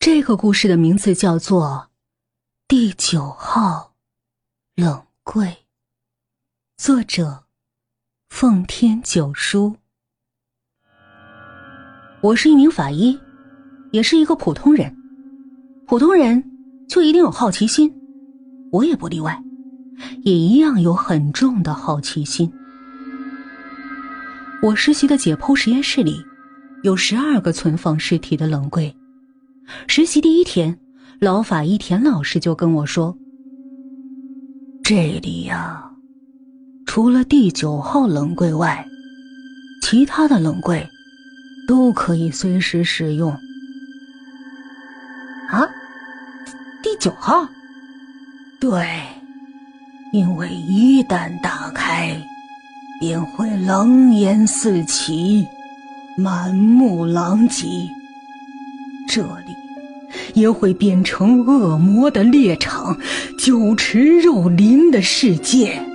这个故事的名字叫做《第九号冷柜》，作者奉天九叔。我是一名法医，也是一个普通人。普通人就一定有好奇心，我也不例外，也一样有很重的好奇心。我实习的解剖实验室里有十二个存放尸体的冷柜。实习第一天，老法医田老师就跟我说：“这里呀，除了第九号冷柜外，其他的冷柜都可以随时使用。”啊，第九号？对，因为一旦打开，便会狼烟四起，满目狼藉。这里也会变成恶魔的猎场，酒池肉林的世界。